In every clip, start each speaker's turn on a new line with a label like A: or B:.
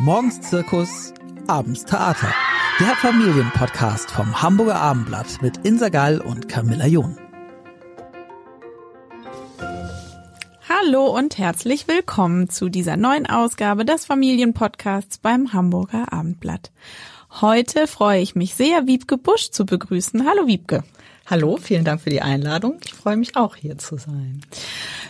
A: Morgens Zirkus, abends Theater. Der Familienpodcast vom Hamburger Abendblatt mit Insa Gall und Camilla John.
B: Hallo und herzlich willkommen zu dieser neuen Ausgabe des Familienpodcasts beim Hamburger Abendblatt. Heute freue ich mich sehr, Wiebke Busch zu begrüßen. Hallo Wiebke.
C: Hallo, vielen Dank für die Einladung. Ich freue mich auch hier zu sein.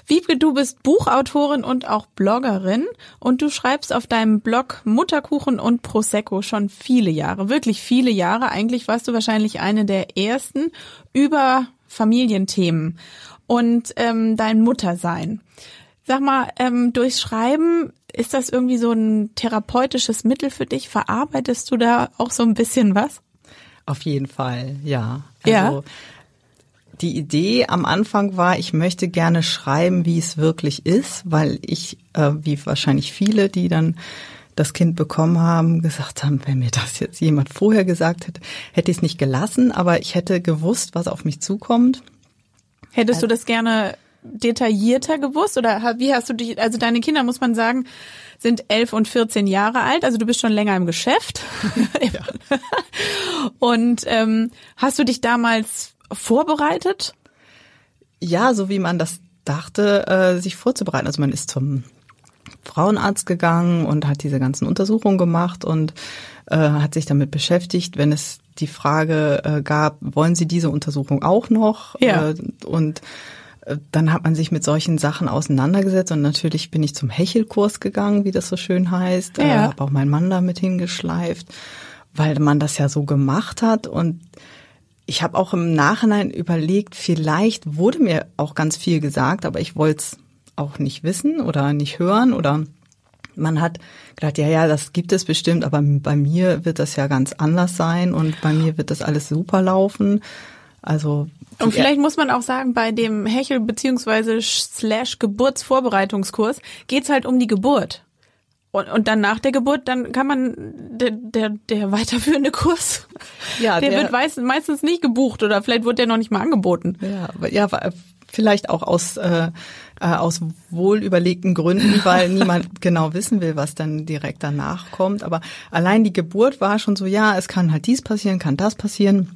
B: Wiebke, du bist Buchautorin und auch Bloggerin und du schreibst auf deinem Blog Mutterkuchen und Prosecco schon viele Jahre, wirklich viele Jahre. Eigentlich warst du wahrscheinlich eine der ersten über Familienthemen und ähm, dein Muttersein. Sag mal, ähm, durchs Schreiben ist das irgendwie so ein therapeutisches Mittel für dich? Verarbeitest du da auch so ein bisschen was?
C: Auf jeden Fall, ja. Also,
B: ja.
C: Die Idee am Anfang war, ich möchte gerne schreiben, wie es wirklich ist, weil ich, äh, wie wahrscheinlich viele, die dann das Kind bekommen haben, gesagt haben, wenn mir das jetzt jemand vorher gesagt hätte, hätte ich es nicht gelassen, aber ich hätte gewusst, was auf mich zukommt.
B: Hättest du das gerne detaillierter gewusst oder wie hast du dich, also deine Kinder, muss man sagen, sind elf und 14 Jahre alt, also du bist schon länger im Geschäft. Ja. und ähm, hast du dich damals vorbereitet?
C: Ja, so wie man das dachte, äh, sich vorzubereiten. Also man ist zum Frauenarzt gegangen und hat diese ganzen Untersuchungen gemacht und äh, hat sich damit beschäftigt, wenn es die Frage äh, gab, wollen Sie diese Untersuchung auch noch?
B: Ja.
C: Äh, und äh, dann hat man sich mit solchen Sachen auseinandergesetzt und natürlich bin ich zum Hechelkurs gegangen, wie das so schön heißt.
B: Ja.
C: Äh, habe auch meinen Mann damit hingeschleift, weil man das ja so gemacht hat und ich habe auch im Nachhinein überlegt, vielleicht wurde mir auch ganz viel gesagt, aber ich wollte es auch nicht wissen oder nicht hören oder man hat gedacht, ja, ja, das gibt es bestimmt, aber bei mir wird das ja ganz anders sein und bei mir wird das alles super laufen. Also
B: und vielleicht muss man auch sagen, bei dem Hechel beziehungsweise Slash Geburtsvorbereitungskurs geht's halt um die Geburt. Und, und dann nach der Geburt, dann kann man der, der, der weiterführende Kurs,
C: Ja,
B: der,
C: der-
B: wird meistens, meistens nicht gebucht oder vielleicht wurde der noch nicht mal angeboten.
C: Ja, ja, vielleicht auch aus äh, äh, aus wohlüberlegten Gründen, weil niemand genau wissen will, was dann direkt danach kommt. Aber allein die Geburt war schon so, ja, es kann halt dies passieren, kann das passieren.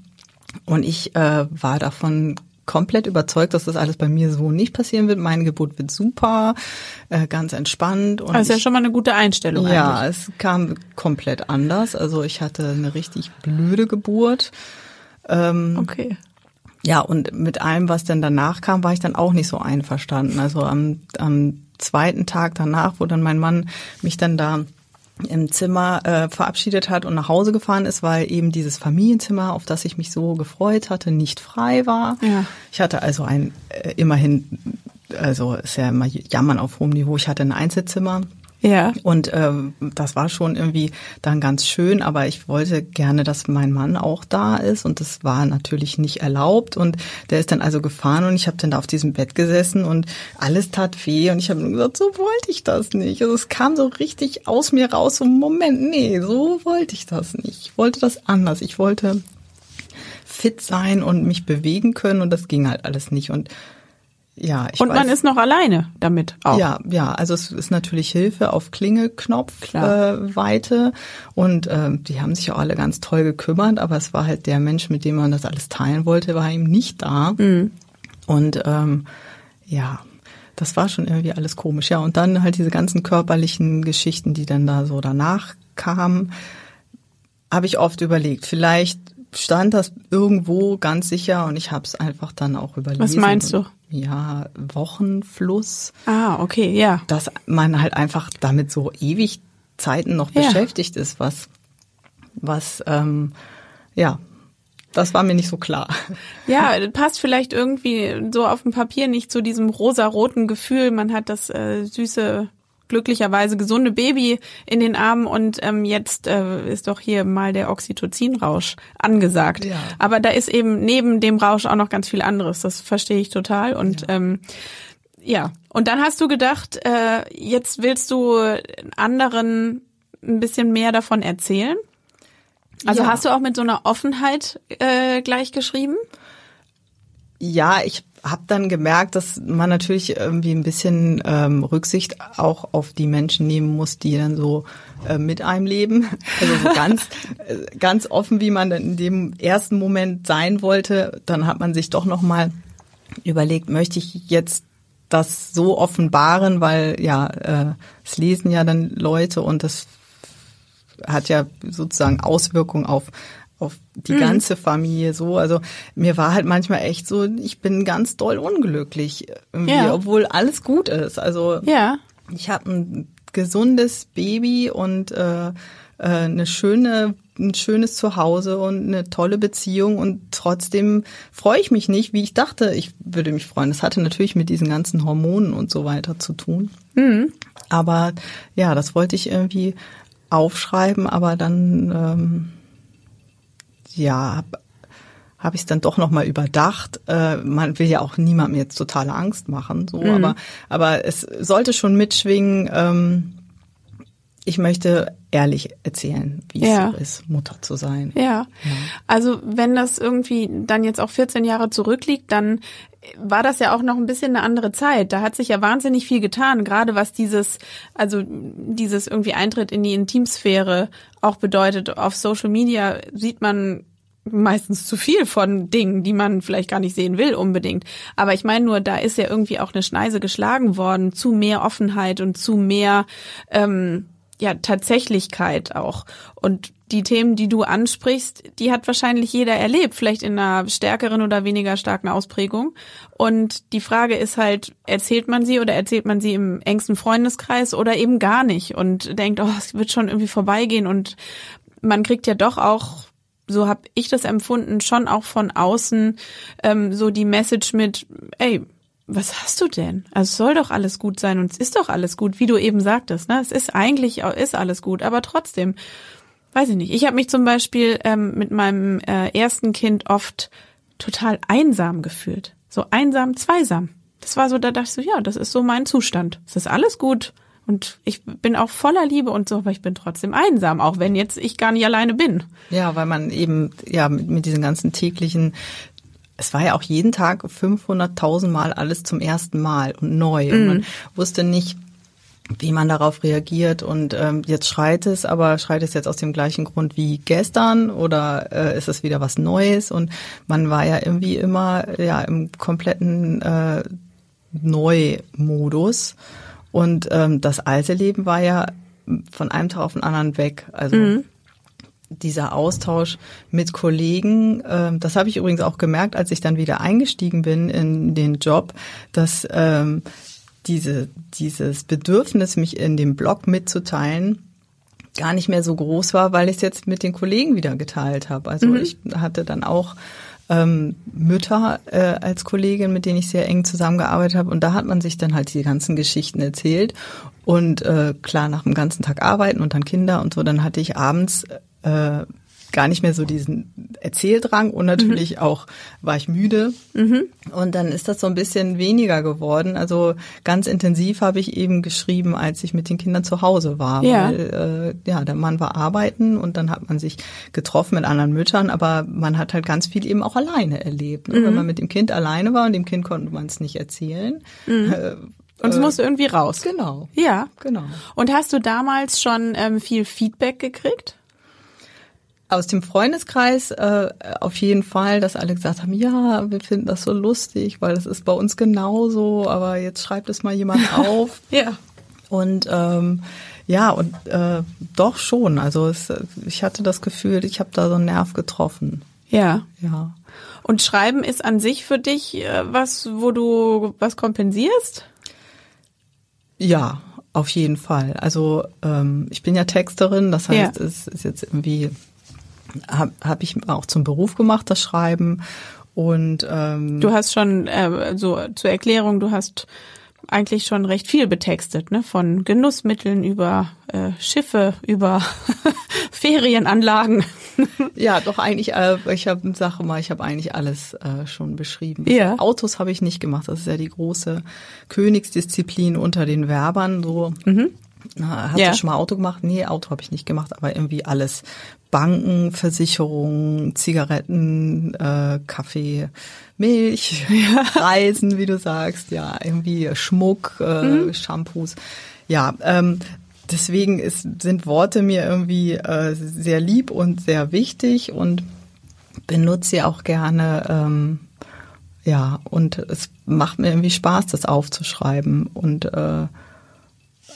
C: Und ich äh, war davon komplett überzeugt, dass das alles bei mir so nicht passieren wird. Meine Geburt wird super, äh, ganz entspannt. Und
B: Also ist ja schon mal eine gute Einstellung
C: ja,
B: eigentlich.
C: es kam komplett anders. Also ich hatte eine richtig blöde Geburt. Ähm,
B: Okay.
C: ja, und mit allem, was dann danach kam, war ich dann auch nicht so einverstanden. Also am, am zweiten Tag danach, wo dann mein Mann mich dann da im Zimmer äh, verabschiedet hat und nach Hause gefahren ist, weil eben dieses Familienzimmer, auf das ich mich so gefreut hatte, nicht frei war.
B: Ja.
C: Ich hatte also ein äh, immerhin, also ist ja immer Jammern auf hohem Niveau, ich hatte ein Einzelzimmer.
B: Ja.
C: Und ähm, das war schon irgendwie dann ganz schön, aber ich wollte gerne, dass mein Mann auch da ist und das war natürlich nicht erlaubt und der ist dann also gefahren und ich habe dann da auf diesem Bett gesessen und alles tat weh und ich habe gesagt, so wollte ich das nicht. Also es kam so richtig aus mir raus, so Moment, nee, so wollte ich das nicht. Ich wollte das anders. Ich wollte fit sein und mich bewegen können und das ging halt alles nicht und ja, ich
B: Und man
C: weiß-
B: ist noch alleine damit auch.
C: ja, ja, also es ist natürlich Hilfe auf Klingelknopf
B: Klar.
C: äh, Weite und ähm, die haben sich auch alle ganz toll gekümmert, aber es war halt der Mensch, mit dem man das alles teilen wollte, war ihm nicht da. Und ähm, ja, das war schon irgendwie alles komisch. Ja, und dann halt diese ganzen körperlichen Geschichten, die dann da so danach kamen, habe ich oft überlegt, vielleicht stand das irgendwo ganz sicher und ich habe es einfach dann auch überlesen.
B: Was meinst du?
C: Ja, Wochenfluss,
B: Ah, okay, ja.
C: dass man halt einfach damit so ewig Zeiten noch
B: Ja.
C: beschäftigt ist, was, was, ähm, ja, das war mir nicht so klar.
B: Ja, passt vielleicht irgendwie so auf dem Papier nicht zu diesem rosaroten Gefühl. Man hat das äh, süße, glücklicherweise gesunde Baby in den Armen und ähm, jetzt äh, ist doch hier mal der Oxytocin-Rausch angesagt.
C: Ja.
B: Aber da ist eben neben dem Rausch auch noch ganz viel anderes. Das verstehe ich total. Und ähm, ja, und dann hast du gedacht, äh, jetzt willst du anderen ein bisschen mehr davon erzählen? Also
C: Ja.
B: hast du auch mit so einer Offenheit äh, gleich geschrieben?
C: Ja, ich habe dann gemerkt, dass man natürlich irgendwie ein bisschen ähm, Rücksicht auch auf die Menschen nehmen muss, die dann so äh, mit einem leben. Also so ganz, äh, ganz offen, wie man dann in dem ersten Moment sein wollte, dann hat man sich doch noch mal überlegt, möchte ich jetzt das so offenbaren, weil ja, äh, es lesen ja dann Leute und das hat ja sozusagen Auswirkungen auf auf die mhm. ganze Familie so. Also mir war halt manchmal echt so, ich bin ganz doll unglücklich, ja. obwohl alles gut ist. Also ja. ich habe ein gesundes Baby und äh, äh, eine schöne ein schönes Zuhause und eine tolle Beziehung und trotzdem freue ich mich nicht, wie ich dachte, ich würde mich freuen. Das hatte natürlich mit diesen ganzen Hormonen und so weiter zu tun. Mhm. Aber ja, das wollte ich irgendwie aufschreiben, aber dann ähm, ja, habe hab ich es dann doch nochmal überdacht. Äh, man will ja auch niemandem jetzt totale Angst machen, so, mhm. aber aber es sollte schon mitschwingen. Ähm, ich möchte ehrlich erzählen, wie ja. es so ist, Mutter zu sein.
B: Ja. ja. Also wenn das irgendwie dann jetzt auch 14 Jahre zurückliegt, dann war das ja auch noch ein bisschen eine andere Zeit. Da hat sich ja wahnsinnig viel getan, gerade was dieses, also dieses irgendwie Eintritt in die Intimsphäre auch bedeutet. Auf Social Media sieht man meistens zu viel von Dingen, die man vielleicht gar nicht sehen will unbedingt. Aber ich meine nur, da ist ja irgendwie auch eine Schneise geschlagen worden zu mehr Offenheit und zu mehr ähm, ja Tatsächlichkeit auch. Und die Themen, die du ansprichst, die hat wahrscheinlich jeder erlebt, vielleicht in einer stärkeren oder weniger starken Ausprägung. Und die Frage ist halt, erzählt man sie oder erzählt man sie im engsten Freundeskreis oder eben gar nicht und denkt, oh, es wird schon irgendwie vorbeigehen und man kriegt ja doch auch so habe ich das empfunden, schon auch von außen ähm, so die Message mit, ey, was hast du denn? Also es soll doch alles gut sein und es ist doch alles gut, wie du eben sagtest. Ne? Es ist eigentlich ist alles gut, aber trotzdem, weiß ich nicht. Ich habe mich zum Beispiel ähm, mit meinem äh, ersten Kind oft total einsam gefühlt. So einsam, zweisam. Das war so, da dachte ich so, ja, das ist so mein Zustand. Es ist alles gut. Und ich bin auch voller Liebe und so, aber ich bin trotzdem einsam, auch wenn jetzt ich gar nicht alleine bin.
C: Ja, weil man eben, ja, mit, mit diesen ganzen täglichen es war ja auch jeden Tag 500.000 Mal alles zum ersten Mal und neu. Mhm. Und man wusste nicht, wie man darauf reagiert. Und ähm, jetzt schreit es, aber schreit es jetzt aus dem gleichen Grund wie gestern oder äh, ist es wieder was Neues? Und man war ja irgendwie immer ja im kompletten äh, Neumodus. Und ähm, das alte Leben war ja von einem Tag auf den anderen weg. Also mhm. Dieser Austausch mit Kollegen, äh, das habe ich übrigens auch gemerkt, als ich dann wieder eingestiegen bin in den Job, dass ähm, diese, dieses Bedürfnis, mich in dem Blog mitzuteilen, gar nicht mehr so groß war, weil ich es jetzt mit den Kollegen wieder geteilt habe. Also mhm. ich hatte dann auch ähm, Mütter äh, als Kollegin, mit denen ich sehr eng zusammengearbeitet habe. Und da hat man sich dann halt die ganzen Geschichten erzählt. Und äh, klar, nach dem ganzen Tag arbeiten und dann Kinder und so, dann hatte ich abends äh, gar nicht mehr so diesen Erzähldrang und natürlich mhm. auch war ich müde. Mhm. Und dann ist das so ein bisschen weniger geworden. Also ganz intensiv habe ich eben geschrieben, als ich mit den Kindern zu Hause war. Ja. Weil, äh, ja, der Mann war arbeiten und dann hat man sich getroffen mit anderen Müttern, aber man hat halt ganz viel eben auch alleine erlebt. Ne? Mhm. Wenn man mit dem Kind alleine war und dem Kind konnte man es nicht erzählen.
B: Mhm. Äh, und es musste irgendwie raus.
C: Genau.
B: Ja.
C: Genau.
B: Und hast du damals schon ähm, viel Feedback gekriegt?
C: Aus dem Freundeskreis äh, auf jeden Fall, dass alle gesagt haben, ja, wir finden das so lustig, weil das ist bei uns genauso, aber jetzt schreibt es mal jemand auf.
B: ja.
C: Und ähm, ja, und äh, doch schon. Also es, ich hatte das Gefühl, ich habe da so einen Nerv getroffen.
B: Ja.
C: Ja.
B: Und Schreiben ist an sich für dich äh, was, wo du was kompensierst?
C: Ja, auf jeden Fall. Also ähm, ich bin ja Texterin, das heißt, ja. es ist jetzt irgendwie habe hab ich auch zum Beruf gemacht, das Schreiben. Und ähm,
B: du hast schon äh, so zur Erklärung, du hast eigentlich schon recht viel betextet, ne? Von Genussmitteln über äh, Schiffe, über Ferienanlagen.
C: ja, doch eigentlich. Äh, ich habe Sache mal, ich habe eigentlich alles äh, schon beschrieben.
B: Ja.
C: Autos habe ich nicht gemacht. Das ist ja die große Königsdisziplin unter den Werbern. So. Mhm. Hast
B: Ja.
C: du schon mal Auto gemacht? Nee, Auto habe ich nicht gemacht, aber irgendwie alles. Banken, Versicherungen, Zigaretten, äh, Kaffee, Milch, Reisen, wie du sagst, ja, irgendwie Schmuck, äh, Shampoos. Ja, ähm, deswegen ist, sind Worte mir irgendwie äh, sehr lieb und sehr wichtig und benutze sie auch gerne. Ähm, ja, und es macht mir irgendwie Spaß, das aufzuschreiben und äh,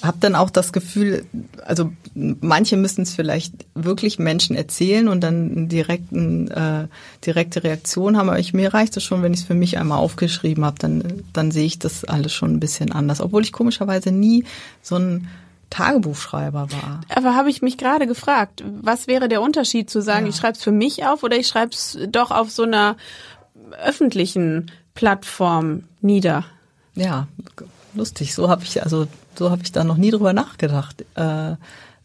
C: habe dann auch das Gefühl, also manche müssen es vielleicht wirklich Menschen erzählen und dann einen direkten, äh, direkte Reaktion haben, aber ich, mir reicht es schon, wenn ich es für mich einmal aufgeschrieben habe, dann, dann sehe ich das alles schon ein bisschen anders, obwohl ich komischerweise nie so ein Tagebuchschreiber war.
B: Aber habe ich mich gerade gefragt, was wäre der Unterschied zu sagen, ich schreibe es für mich auf oder ich schreibe es doch auf so einer öffentlichen Plattform nieder?
C: Ja, lustig. So habe ich also so habe ich da noch nie drüber nachgedacht. Äh,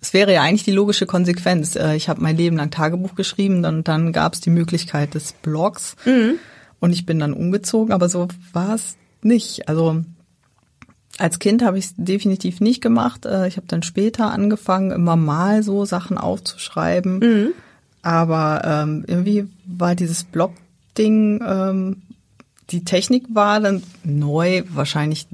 C: es wäre ja eigentlich die logische Konsequenz. Äh, ich habe mein Leben lang Tagebuch geschrieben, dann dann gab es die Möglichkeit des Blogs und ich bin dann umgezogen, aber so war es nicht. Also als Kind habe ich es definitiv nicht gemacht. Äh, Ich habe dann später angefangen, immer mal so Sachen aufzuschreiben. Aber ähm, irgendwie war dieses Blog-Ding, ähm, die Technik war dann neu, wahrscheinlich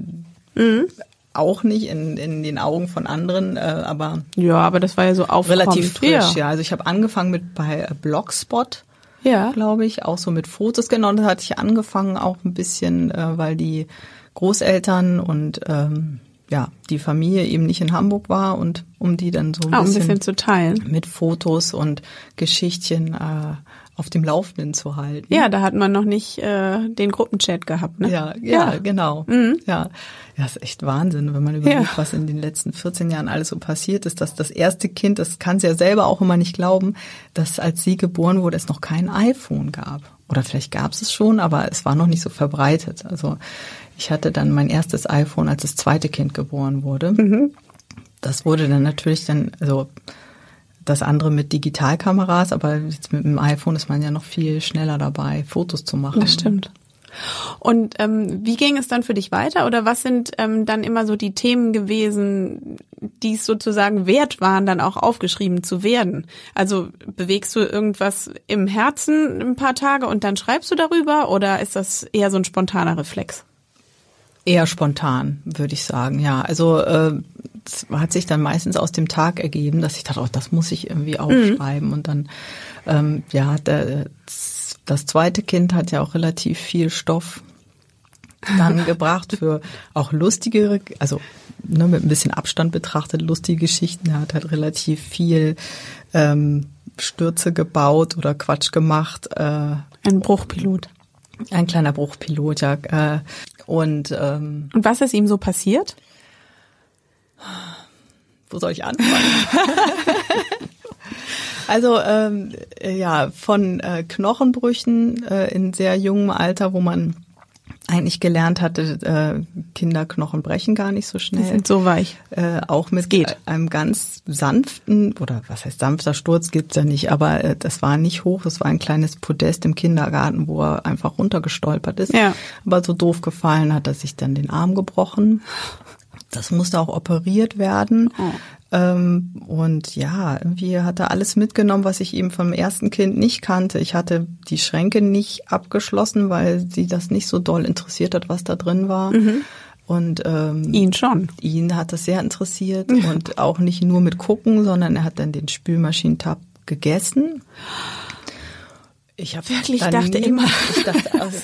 C: auch nicht in, in den Augen von anderen, äh, aber
B: Ja, aber das war ja so aufkommend.
C: relativ frisch.
B: Ja.
C: Ja, also ich habe angefangen mit bei äh, Blogspot
B: ja.
C: glaube ich, auch so mit Fotos. Genau, das hatte ich angefangen auch ein bisschen, äh, weil die Großeltern und ähm, ja, die Familie eben nicht in Hamburg war und um die dann so ein,
B: Auch ein
C: bisschen,
B: bisschen zu teilen.
C: mit Fotos und Geschichtchen äh, auf dem Laufenden zu halten.
B: Ja, da hat man noch nicht äh, den Gruppenchat gehabt, ne?
C: Ja, ja, genau. Ja. ja, ist echt Wahnsinn, wenn man überlegt,
B: Ja.
C: was in den letzten 14 Jahren alles so passiert ist. Dass das erste Kind, das kann sie ja selber auch immer nicht glauben, dass als sie geboren wurde, es noch kein iPhone gab. Oder vielleicht gab es es schon, aber es war noch nicht so verbreitet. Also ich hatte dann mein erstes iPhone, als das zweite Kind geboren wurde. Das wurde dann natürlich dann, also das andere mit Digitalkameras, aber jetzt mit dem iPhone ist man ja noch viel schneller dabei, Fotos zu machen.
B: Das stimmt. Und ähm, wie ging es dann für dich weiter? Oder was sind ähm, dann immer so die Themen gewesen, die es sozusagen wert waren, dann auch aufgeschrieben zu werden? Also bewegst du irgendwas im Herzen ein paar Tage und dann schreibst du darüber? Oder ist das eher so ein spontaner Reflex?
C: Eher spontan, würde ich sagen, ja. Also äh, es hat sich dann meistens aus dem Tag ergeben, dass ich dachte, oh, das muss ich irgendwie aufschreiben. Und dann, ähm, ja, der, das zweite Kind hat ja auch relativ viel Stoff dann gebracht für auch lustigere, also ne, mit ein bisschen Abstand betrachtet, lustige Geschichten. Er hat halt relativ viel ähm, Stürze gebaut oder Quatsch gemacht. Äh,
B: Ein Bruchpilot.
C: ein kleiner Bruchpilot, ja. Äh, und ähm,
B: Und was ist ihm so passiert?
C: Wo soll ich anfangen? also ähm, äh, ja, von äh, Knochenbrüchen äh, in sehr jungem Alter, wo man eigentlich gelernt hatte, äh, Kinderknochen brechen gar nicht so
B: Die
C: schnell.
B: sind so weich.
C: Äh, auch mit
B: geht.
C: einem ganz sanften, oder was heißt sanfter Sturz gibt's ja nicht, aber äh, das war nicht hoch, das war ein kleines Podest im Kindergarten, wo er einfach runtergestolpert ist.
B: Ja.
C: Aber so doof gefallen hat er sich dann den Arm gebrochen. Das musste auch operiert werden.
B: Oh.
C: Ähm, und ja, irgendwie hat er alles mitgenommen, was ich eben vom ersten Kind nicht kannte. Ich hatte die Schränke nicht abgeschlossen, weil sie das nicht so doll interessiert hat, was da drin war. Und ähm,
B: Ihn schon.
C: ihn hat das sehr interessiert und auch nicht nur mit gucken, sondern er hat dann den Spülmaschinentab gegessen. Ich habe
B: Wirklich? Ich dachte immer-
C: ich dachte, also,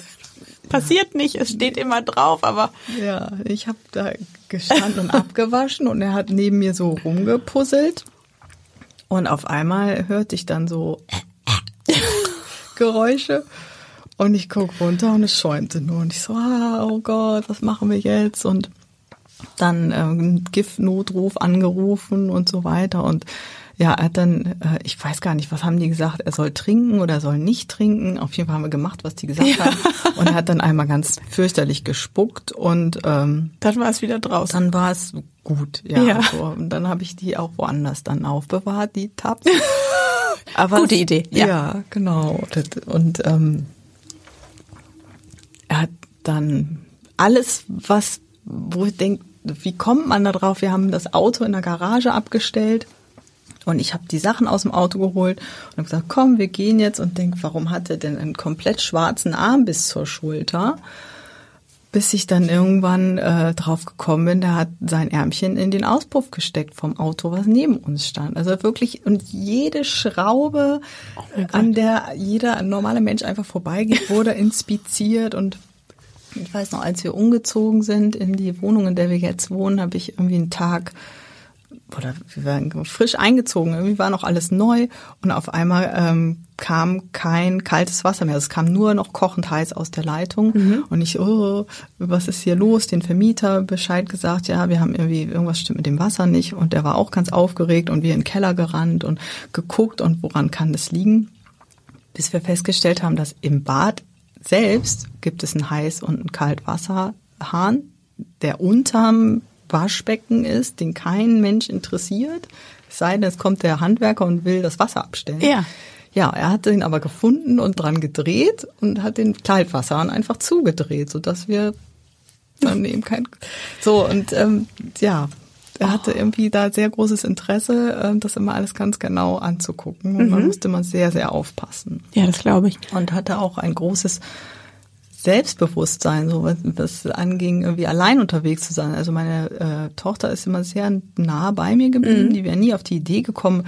B: Passiert nicht, es steht immer drauf, aber
C: ja, ich habe da gestanden und abgewaschen und er hat neben mir so rumgepuzzelt. Und auf einmal hörte ich dann so Geräusche und ich guck runter und es schäumte nur und ich so, ah, oh Gott, was machen wir jetzt? Und dann ähm, Giftnotruf angerufen und so weiter und ja, er hat dann, äh, ich weiß gar nicht, was haben die gesagt, er soll trinken oder er soll nicht trinken. Auf jeden Fall haben wir gemacht, was die gesagt haben. Und er hat dann einmal ganz fürchterlich gespuckt und ähm,
B: dann war es wieder draußen.
C: dann war es gut. Ja,
B: Ja.
C: So. Und dann habe ich die auch woanders dann aufbewahrt, die Tabs. Aber
B: Gute Idee, ja.
C: Ja, genau. Und, und ähm, er hat dann alles, was, wo ich denke, wie kommt man da drauf? Wir haben das Auto in der Garage abgestellt. Und ich habe die Sachen aus dem Auto geholt und habe gesagt, komm, wir gehen jetzt und denk, warum hat er denn einen komplett schwarzen Arm bis zur Schulter? Bis ich dann irgendwann äh, drauf gekommen bin, der hat sein Ärmchen in den Auspuff gesteckt vom Auto, was neben uns stand. Also wirklich, und jede Schraube,
B: Oh
C: an der jeder normale Mensch einfach vorbeigeht, wurde inspiziert und ich weiß noch, als wir umgezogen sind in die Wohnung, in der wir jetzt wohnen, habe ich irgendwie einen Tag oder wir waren frisch eingezogen, irgendwie war noch alles neu und auf einmal ähm, kam kein kaltes Wasser mehr. Es kam nur noch kochend heiß aus der Leitung und ich, oh, was ist hier los? Den Vermieter Bescheid gesagt, ja, wir haben irgendwie, irgendwas stimmt mit dem Wasser nicht und der war auch ganz aufgeregt und wir in den Keller gerannt und geguckt und woran kann das liegen? Bis wir festgestellt haben, dass im Bad selbst gibt es einen Heiß- und einen Kaltwasserhahn, der unterm Waschbecken ist, den kein Mensch interessiert. Es sei denn, es kommt der Handwerker und will das Wasser abstellen.
B: Ja.
C: Ja, er hat den aber gefunden und dran gedreht und hat den Kaltwasserhahn einfach zugedreht, sodass wir dann eben kein so und ähm, ja, er hatte irgendwie da sehr großes Interesse, äh, das immer alles ganz genau anzugucken. Und man musste immer sehr, sehr aufpassen
B: Ja, das glaube ich.
C: und hatte auch ein großes Selbstbewusstsein, so was, was anging, irgendwie allein unterwegs zu sein. Also meine äh, Tochter ist immer sehr nah bei mir geblieben. Die wäre nie auf die Idee gekommen,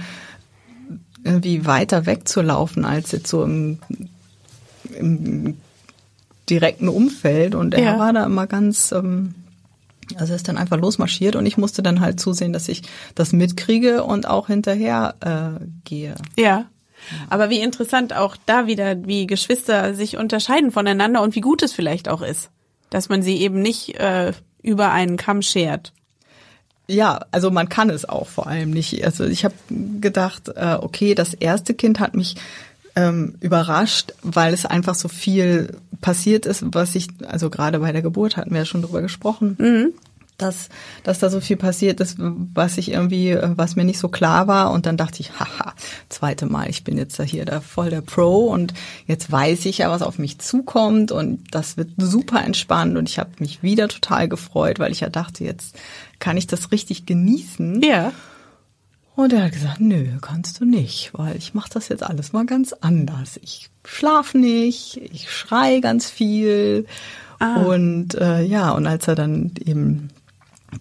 C: irgendwie weiter wegzulaufen als jetzt so im, im direkten Umfeld. Und er
B: Ja.
C: war da immer ganz, ähm, also er ist dann einfach losmarschiert und ich musste dann halt zusehen, dass ich das mitkriege und auch hinterher äh, gehe.
B: Ja. Aber wie interessant auch da wieder, wie Geschwister sich unterscheiden voneinander und wie gut es vielleicht auch ist, dass man sie eben nicht äh, über einen Kamm schert.
C: Ja, also man kann es auch vor allem nicht. Also ich habe gedacht, äh, okay, das erste Kind hat mich ähm, überrascht, weil es einfach so viel passiert ist, was ich, also gerade bei der Geburt hatten wir ja schon drüber gesprochen, dass, dass da so viel passiert ist, was ich irgendwie, was mir nicht so klar war. Und dann dachte ich, haha, zweite Mal, ich bin jetzt da hier da voll der Pro und jetzt weiß ich ja, was auf mich zukommt und das wird super entspannt und ich habe mich wieder total gefreut, weil ich ja dachte, jetzt kann ich das richtig genießen.
B: Ja.
C: Und er hat gesagt, nö, kannst du nicht, weil ich mache das jetzt alles mal ganz anders. Ich schlaf nicht, ich schrei ganz viel. Und äh, ja, und als er dann eben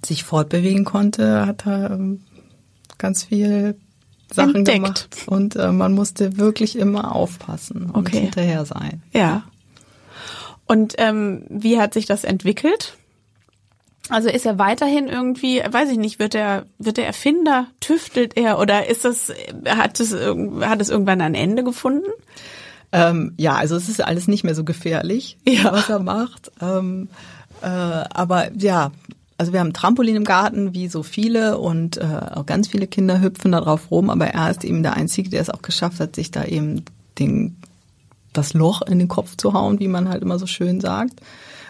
C: sich fortbewegen konnte, hat er ähm, ganz viel Sachen
B: Entdeckt.
C: gemacht. Und äh, man musste wirklich immer aufpassen und
B: Okay.
C: hinterher sein.
B: Ja. Und ähm, wie hat sich das entwickelt? Also ist er weiterhin irgendwie, weiß ich nicht, wird er wird er Erfinder, tüftelt er oder ist das hat es hat es irgendwann ein Ende gefunden?
C: Ähm, ja, also es ist alles nicht mehr so gefährlich,
B: Ja.
C: was er macht. Ähm, äh, aber ja, also wir haben ein Trampolin im Garten, wie so viele, und äh, auch ganz viele Kinder hüpfen da drauf rum, aber er ist eben der Einzige, der es auch geschafft hat, sich da eben den, das Loch in den Kopf zu hauen, wie man halt immer so schön sagt.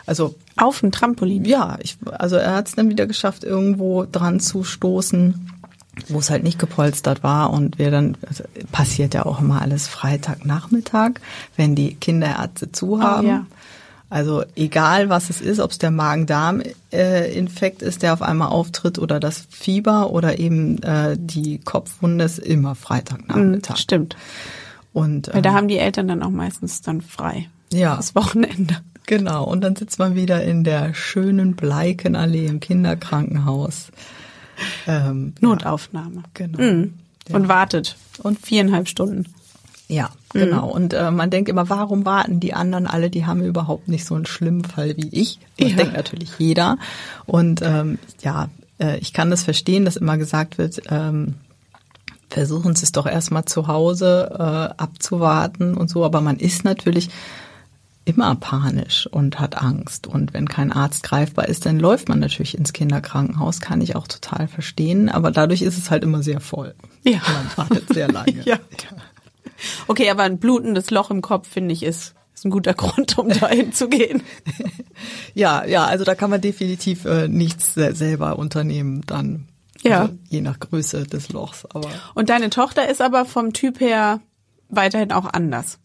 C: Also
B: Auf dem Trampolin.
C: ja, ich, also er hat es dann wieder geschafft, irgendwo dran zu stoßen, wo es halt nicht gepolstert war und wir dann, also passiert ja auch immer alles Freitagnachmittag, wenn die Kinderärzte zu haben.
B: ja.
C: Also egal was es ist, ob es der Magen-Darm-Infekt ist, der auf einmal auftritt oder das Fieber oder eben äh, die Kopfwunde ist immer
B: Mhm,
C: Freitagnachmittag.
B: stimmt.
C: Und
B: Weil da
C: ähm,
B: haben die Eltern dann auch meistens dann frei.
C: ja,
B: Das Wochenende.
C: Genau, und dann sitzt man wieder in der schönen Bleikenallee im Kinderkrankenhaus. Ähm,
B: Notaufnahme.
C: Genau.
B: Mhm.
C: Ja.
B: Und wartet. Und viereinhalb Stunden.
C: Ja, genau. Und äh, man denkt immer, warum warten die anderen alle? Die haben überhaupt nicht so einen schlimmen Fall wie ich. Das
B: Ja.
C: denkt natürlich jeder. Und ähm, ja, äh, ich kann das verstehen, dass immer gesagt wird, ähm, versuchen Sie es doch erstmal zu Hause äh, abzuwarten und so. Aber man ist natürlich immer panisch und hat Angst. Und wenn kein Arzt greifbar ist, dann läuft man natürlich ins Kinderkrankenhaus, kann ich auch total verstehen. Aber dadurch ist es halt immer sehr voll.
B: Ja.
C: Man wartet sehr lange.
B: Ja. Okay, aber ein blutendes Loch im Kopf, finde ich, ist, ist ein guter Grund, um dahin zu gehen.
C: Ja, ja, also da kann man definitiv äh, nichts se- selber unternehmen dann.
B: Ja.
C: Also, je nach Größe des Lochs. Aber
B: Und deine Tochter ist aber vom Typ her weiterhin auch anders.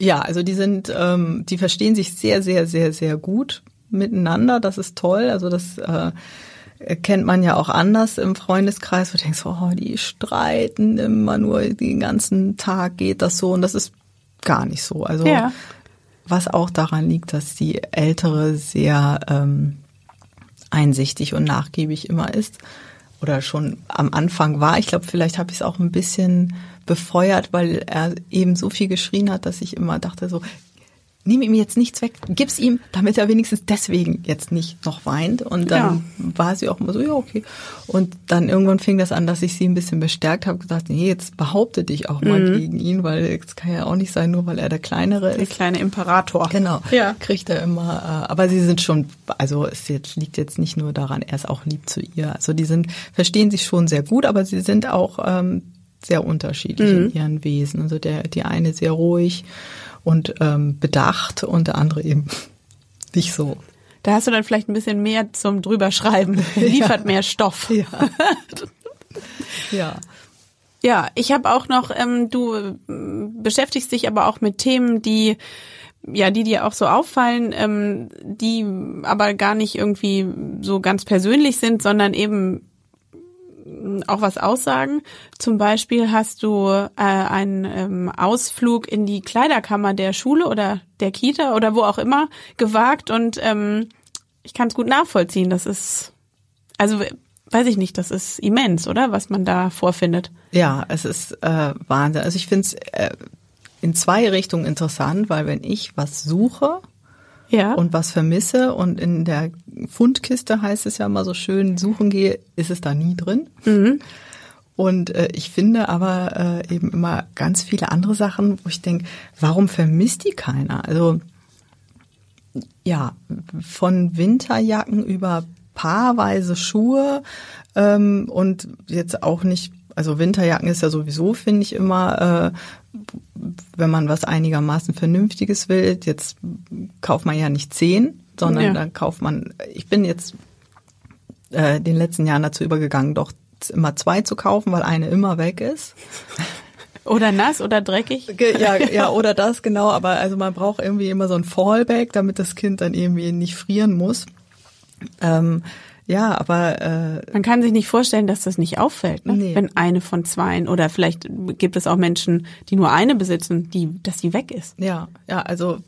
C: ja, also die sind, ähm, die verstehen sich sehr, sehr, sehr, sehr gut miteinander. Das ist toll. Also das äh, kennt man ja auch anders im Freundeskreis, wo du denkst, oh, die streiten immer nur den ganzen Tag geht das so und das ist gar nicht so. Also
B: Ja.
C: was auch daran liegt, dass die Ältere sehr ähm, einsichtig und nachgiebig immer ist oder schon am Anfang war. Ich glaube, vielleicht habe ich es auch ein bisschen befeuert, weil er eben so viel geschrien hat, dass ich immer dachte so, nimm ihm jetzt nichts weg, gib's ihm, damit er wenigstens deswegen jetzt nicht noch weint. Und dann war sie auch immer so, ja, okay. Und dann irgendwann fing das an, dass ich sie ein bisschen bestärkt habe, gesagt, nee, jetzt behaupte dich auch mal gegen ihn, weil es kann ja auch nicht sein, nur weil er der Kleinere
B: Der
C: ist.
B: kleine Imperator.
C: Genau,
B: Ja.
C: kriegt er immer. Äh, aber sie sind schon, also es jetzt, liegt jetzt nicht nur daran, er ist auch lieb zu ihr. Also die sind, verstehen sich schon sehr gut, aber sie sind auch ähm, sehr unterschiedlich in ihren Wesen. Also der, die eine sehr ruhig und ähm, bedacht und der andere eben nicht so.
B: Da hast du dann vielleicht ein bisschen mehr zum drüberschreiben. Liefert mehr Stoff.
C: Ja. ja.
B: Ja, ich habe auch noch, ähm, du ähm, beschäftigst dich aber auch mit Themen, die ja, die dir auch so auffallen, ähm, die aber gar nicht irgendwie so ganz persönlich sind, sondern eben auch was aussagen. Zum Beispiel hast du äh, einen ähm, Ausflug in die Kleiderkammer der Schule oder der Kita oder wo auch immer gewagt und ähm, ich kann es gut nachvollziehen. Das ist, also weiß ich nicht, das ist immens, oder? Was man da vorfindet.
C: Ja, es ist äh, Wahnsinn. Also ich finde es äh, in zwei Richtungen interessant, weil wenn ich was suche
B: Ja.
C: und was vermisse und in der Fundkiste heißt es ja immer so schön, suchen gehe, ist es da nie drin. Und äh, ich finde aber äh, eben immer ganz viele andere Sachen, wo ich denke, warum vermisst die keiner? Also ja, von Winterjacken über paarweise Schuhe ähm, und jetzt auch nicht, also Winterjacken ist ja sowieso, finde ich immer, äh, wenn man was einigermaßen Vernünftiges will, jetzt kauft man ja nicht zehn, sondern
B: Ja.
C: dann kauft man, ich bin jetzt äh, den letzten Jahren dazu übergegangen, doch immer zwei zu kaufen, weil eine immer weg ist.
B: Oder nass oder dreckig.
C: Ja, ja, oder das, genau. Aber also man braucht irgendwie immer so ein Fallback, damit das Kind dann irgendwie nicht frieren muss. Ähm, ja, aber äh,
B: Man kann sich nicht vorstellen, dass das nicht auffällt, ne?
C: Nee.
B: wenn eine von zweien oder vielleicht gibt es auch Menschen, die nur eine besitzen, die, dass die weg ist.
C: ja, ja, also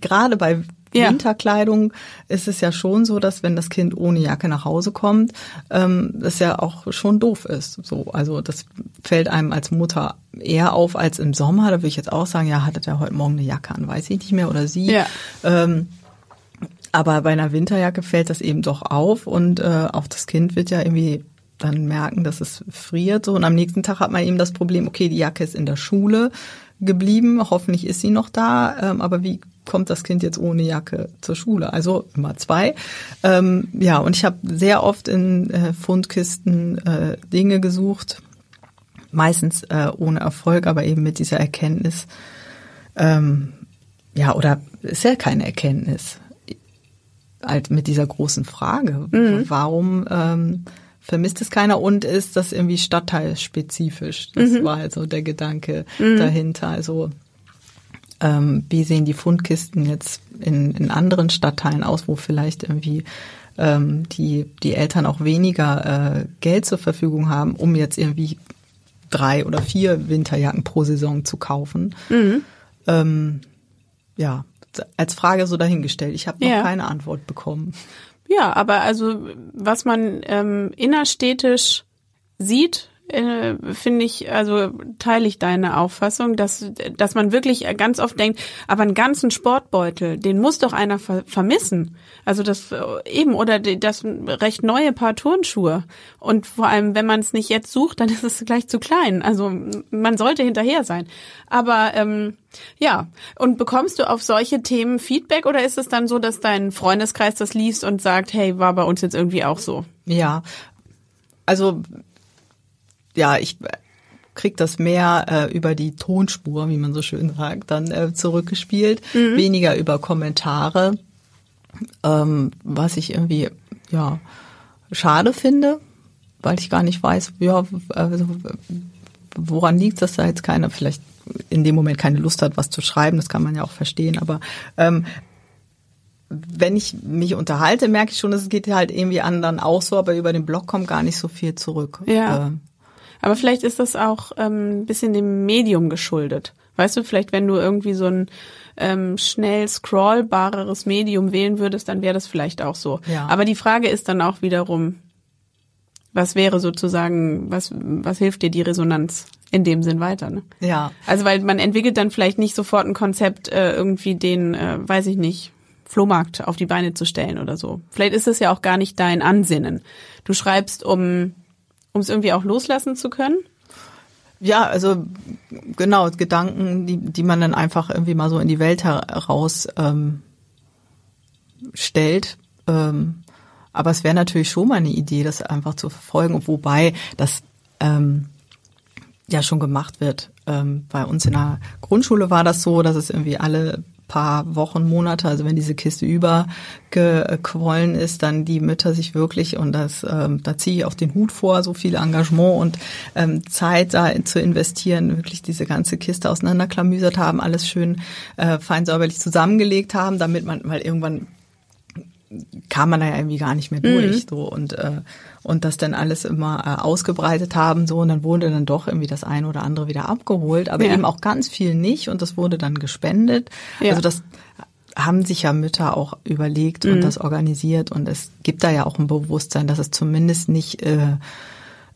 C: gerade bei
B: Ja.
C: Winterkleidung ist es ja schon so, dass wenn das Kind ohne Jacke nach Hause kommt, ähm, das ja auch schon doof ist. So, also das fällt einem als Mutter eher auf als im Sommer. Da würde ich jetzt auch sagen, ja, hatte der heute Morgen eine Jacke an, weiß ich nicht mehr oder sie.
B: Ja.
C: Ähm, aber bei einer Winterjacke fällt das eben doch auf und äh, auch das Kind wird ja irgendwie dann merken, dass es friert. So. Und am nächsten Tag hat man eben das Problem, okay, die Jacke ist in der Schule geblieben, hoffentlich ist sie noch da, ähm, aber wie kommt das Kind jetzt ohne Jacke zur Schule? Also immer zwei. Ähm, ja, und ich habe sehr oft in äh, Fundkisten äh, Dinge gesucht, meistens äh, ohne Erfolg, aber eben mit dieser Erkenntnis, ähm, ja, oder ist ja keine Erkenntnis, halt mit dieser großen Frage, warum ähm, vermisst es keiner und ist das irgendwie stadtteilspezifisch? Das war halt so der Gedanke dahinter. Also ähm, wie sehen die Fundkisten jetzt in, in anderen Stadtteilen aus, wo vielleicht irgendwie ähm, die, die Eltern auch weniger äh, Geld zur Verfügung haben, um jetzt irgendwie drei oder vier Winterjacken pro Saison zu kaufen. Ähm, ja, als Frage so dahingestellt. Ich habe noch
B: Ja.
C: keine Antwort bekommen.
B: Ja, aber also was man ähm, innerstädtisch sieht, äh, finde ich, also teile ich deine Auffassung, dass, dass man wirklich ganz oft denkt, aber einen ganzen Sportbeutel, den muss doch einer ver vermissen. Also das äh, eben, oder das recht neue Paar Turnschuhe. Und vor allem, wenn man es nicht jetzt sucht, dann ist es gleich zu klein. Also man sollte hinterher sein. Aber ähm, ja, und bekommst du auf solche Themen Feedback oder ist es dann so, dass dein Freundeskreis das liest und sagt, hey, war bei uns jetzt irgendwie auch so?
C: Ja, also ja, ich krieg das mehr äh, über die Tonspur, wie man so schön sagt, dann äh, zurückgespielt, weniger über Kommentare, ähm, was ich irgendwie ja schade finde, weil ich gar nicht weiß, ja, also, woran liegt dass da jetzt keiner vielleicht in dem Moment keine Lust hat, was zu schreiben, das kann man ja auch verstehen, aber ähm, wenn ich mich unterhalte, merke ich schon, es geht halt irgendwie anderen auch so, aber über den Blog kommt gar nicht so viel zurück.
B: Ja.
C: Äh,
B: Aber vielleicht ist das auch ähm, ein bisschen dem Medium geschuldet. Weißt du, vielleicht wenn du irgendwie so ein ähm, schnell scrollbareres Medium wählen würdest, dann wäre das vielleicht auch so.
C: Ja.
B: Aber die Frage ist dann auch wiederum, was wäre sozusagen, was, was hilft dir die Resonanz in dem Sinn weiter? Ne?
C: ja.
B: Also weil man entwickelt dann vielleicht nicht sofort ein Konzept, äh, irgendwie den, äh, weiß ich nicht, Flohmarkt auf die Beine zu stellen oder so. Vielleicht ist es ja auch gar nicht dein Ansinnen. Du schreibst, um um es irgendwie auch loslassen zu können.
C: Ja, also genau, Gedanken, die, die man dann einfach irgendwie mal so in die Welt heraus ähm, stellt. Ähm, aber es wäre natürlich schon mal eine Idee, das einfach zu verfolgen, wobei das ähm, ja schon gemacht wird. Ähm, bei uns in der Grundschule war das so, dass es irgendwie alle paar Wochen, Monate, also wenn diese Kiste übergequollen ist, dann die Mütter sich wirklich, und das, ähm, da ziehe ich auch den Hut vor, so viel Engagement und ähm, Zeit da zu investieren, wirklich diese ganze Kiste auseinanderklamüsert haben, alles schön äh, fein säuberlich zusammengelegt haben, damit man, weil irgendwann kam man da ja irgendwie gar nicht mehr durch so und äh, und das dann alles immer äh, ausgebreitet haben so und dann wurde dann doch irgendwie das eine oder andere wieder abgeholt, aber
B: Ja.
C: eben auch ganz viel nicht und das wurde dann gespendet.
B: Ja.
C: Also das haben sich ja Mütter auch überlegt und das organisiert und es gibt da ja auch ein Bewusstsein, dass es zumindest nicht äh,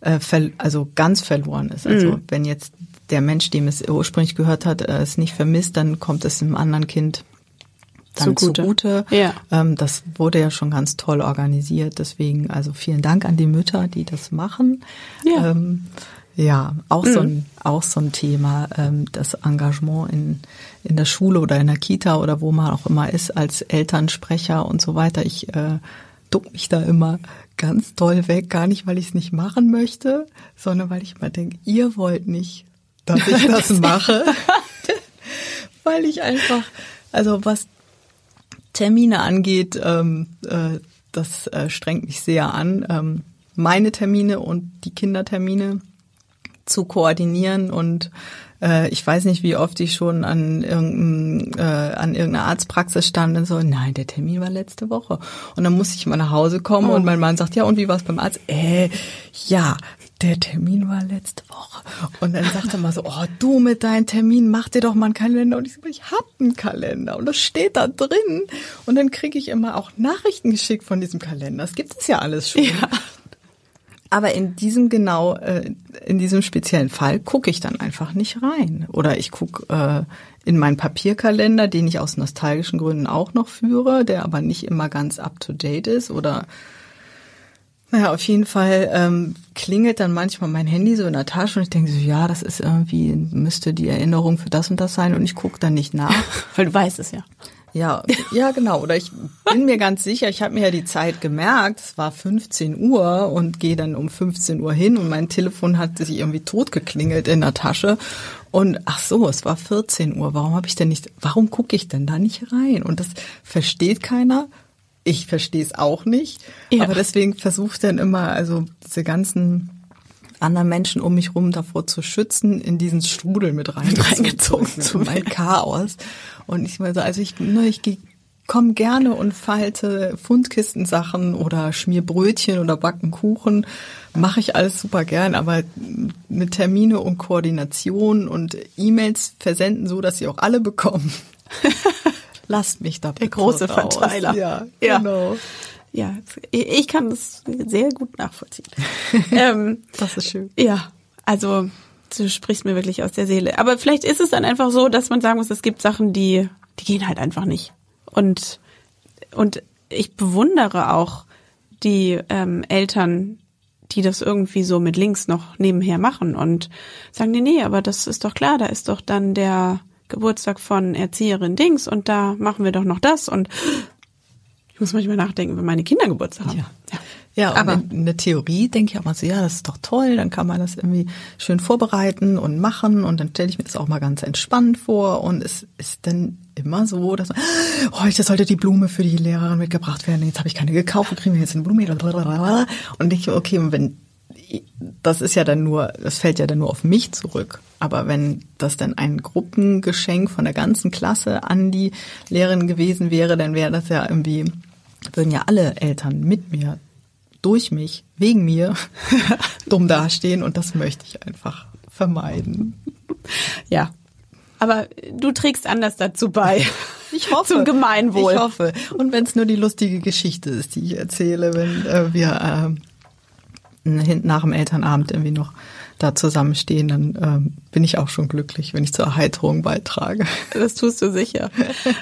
C: äh, also ganz verloren ist. Also wenn jetzt der Mensch, dem es ursprünglich gehört hat, äh, es nicht vermisst, dann kommt es einem anderen Kind dann
B: Zugute.
C: zugute.
B: Ja.
C: Ähm, das wurde ja schon ganz toll organisiert. Deswegen also vielen Dank an die Mütter, die das machen.
B: Ja.
C: Ähm, ja, auch so ein auch so ein Thema, ähm, das Engagement in in der Schule oder in der Kita oder wo man auch immer ist als Elternsprecher und so weiter. Ich äh, duck mich da immer ganz toll weg, gar nicht, weil ich es nicht machen möchte, sondern weil ich immer denke, ihr wollt nicht, dass ich das mache, weil ich einfach, also was Termine angeht, ähm, äh, das äh, strengt mich sehr an, ähm, meine Termine und die Kindertermine zu koordinieren und äh, ich weiß nicht, wie oft ich schon an, irgendein, äh, an irgendeiner Arztpraxis stand und so, nein, der Termin war letzte Woche. Und dann muss ich mal nach Hause kommen und mein Mann sagt, ja, und wie war es beim Arzt? Äh, ja, der Termin war letzte Woche. Und dann sagt er mal so, oh, du mit deinem Termin, mach dir doch mal einen Kalender. Und ich so, ich hab einen Kalender und das steht da drin. Und dann kriege ich immer auch Nachrichten geschickt von diesem Kalender. Das gibt es ja alles schon.
B: Ja.
C: Aber in diesem genau, äh, in diesem speziellen Fall gucke ich dann einfach nicht rein. Oder ich gucke äh, in meinen Papierkalender, den ich aus nostalgischen Gründen auch noch führe, der aber nicht immer ganz up-to-date ist. Oder naja, auf jeden Fall ähm, klingelt dann manchmal mein Handy so in der Tasche und ich denke so, ja, das ist irgendwie, müsste die Erinnerung für das und das sein und ich gucke dann nicht nach.
B: Weil du weißt es ja.
C: Ja, ja, genau. Oder ich bin mir ganz sicher, ich habe mir ja die Zeit gemerkt, es war 15 Uhr und gehe dann um 15 Uhr hin und mein Telefon hat sich irgendwie totgeklingelt in der Tasche. Und ach so, es war 14 Uhr. Warum habe ich denn nicht, warum gucke ich denn da nicht rein? Und das versteht keiner. Ich verstehe es auch nicht.
B: Ja.
C: Aber deswegen versuche ich dann immer, also diese ganzen anderen Menschen um mich rum davor zu schützen, in diesen Strudel mit reingezogen zu mein Chaos. Und ich meine so, also ich, ne, ich gehe komm gerne und falte Fundkistensachen oder schmier Brötchen oder backen Kuchen. Mache ich alles super gern, aber mit Termine und Koordination und E-Mails versenden so, dass sie auch alle bekommen. Lasst mich da
B: Der große
C: raus.
B: Verteiler.
C: Ja,
B: Ja.
C: genau.
B: Ja, ich kann das sehr gut nachvollziehen. ähm,
C: Das ist schön.
B: ja, also du sprichst mir wirklich aus der Seele. Aber vielleicht ist es dann einfach so, dass man sagen muss, es gibt Sachen, die, die gehen halt einfach nicht. Und, und ich bewundere auch die ähm, Eltern, die das irgendwie so mit Links noch nebenher machen und sagen, nee, nee, aber das ist doch klar, da ist doch dann der Geburtstag von Erzieherin Dings und da machen wir doch noch das und ich muss manchmal nachdenken, wenn meine Kinder Geburtstag haben.
C: Ja.
B: ja.
C: Ja,
B: Aber-
C: in der Theorie denke ich auch mal so, ja, das ist doch toll, dann kann man das irgendwie schön vorbereiten und machen und dann stelle ich mir das auch mal ganz entspannt vor und es ist dann immer so, dass man, heute sollte die Blume für die Lehrerin mitgebracht werden, jetzt habe ich keine gekauft, kriegen wir jetzt eine Blume? Und denke ich, okay, wenn das ist ja dann nur, das fällt ja dann nur auf mich zurück. Aber wenn das dann ein Gruppengeschenk von der ganzen Klasse an die Lehrerin gewesen wäre, dann wäre das ja irgendwie, würden ja alle Eltern mit mir, durch mich, wegen mir dumm dastehen und das möchte ich einfach vermeiden.
B: Ja. Aber du trägst anders dazu bei.
C: Ich hoffe.
B: Zum Gemeinwohl.
C: Ich hoffe. Und wenn es nur die lustige Geschichte ist, die ich erzähle, wenn äh, wir äh, nach dem Elternabend irgendwie noch da zusammenstehen, dann ähm, bin ich auch schon glücklich, wenn ich zur Erheiterung beitrage.
B: Das tust du sicher.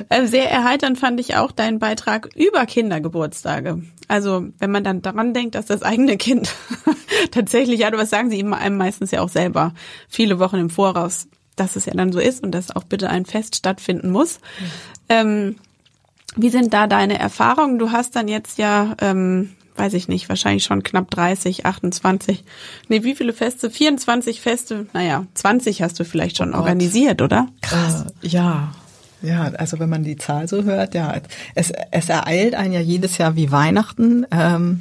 B: Äh, sehr erheiternd fand ich auch deinen Beitrag über Kindergeburtstage. Also wenn man dann daran denkt, dass das eigene Kind tatsächlich, ja, was sagen sie ihm einem meistens ja auch selber, viele Wochen im Voraus, dass es ja dann so ist und dass auch bitte ein Fest stattfinden muss. Mhm. Ähm, wie sind da deine Erfahrungen? Du hast dann jetzt ja ähm, weiß ich nicht, wahrscheinlich schon knapp 30, 28. Nee, wie viele Feste? 24 Feste, naja, 20 hast du vielleicht schon oh organisiert, oder?
C: Krass. Äh, ja. Ja, also wenn man die Zahl so hört, ja, es, es ereilt einen ja jedes Jahr wie Weihnachten. Ähm,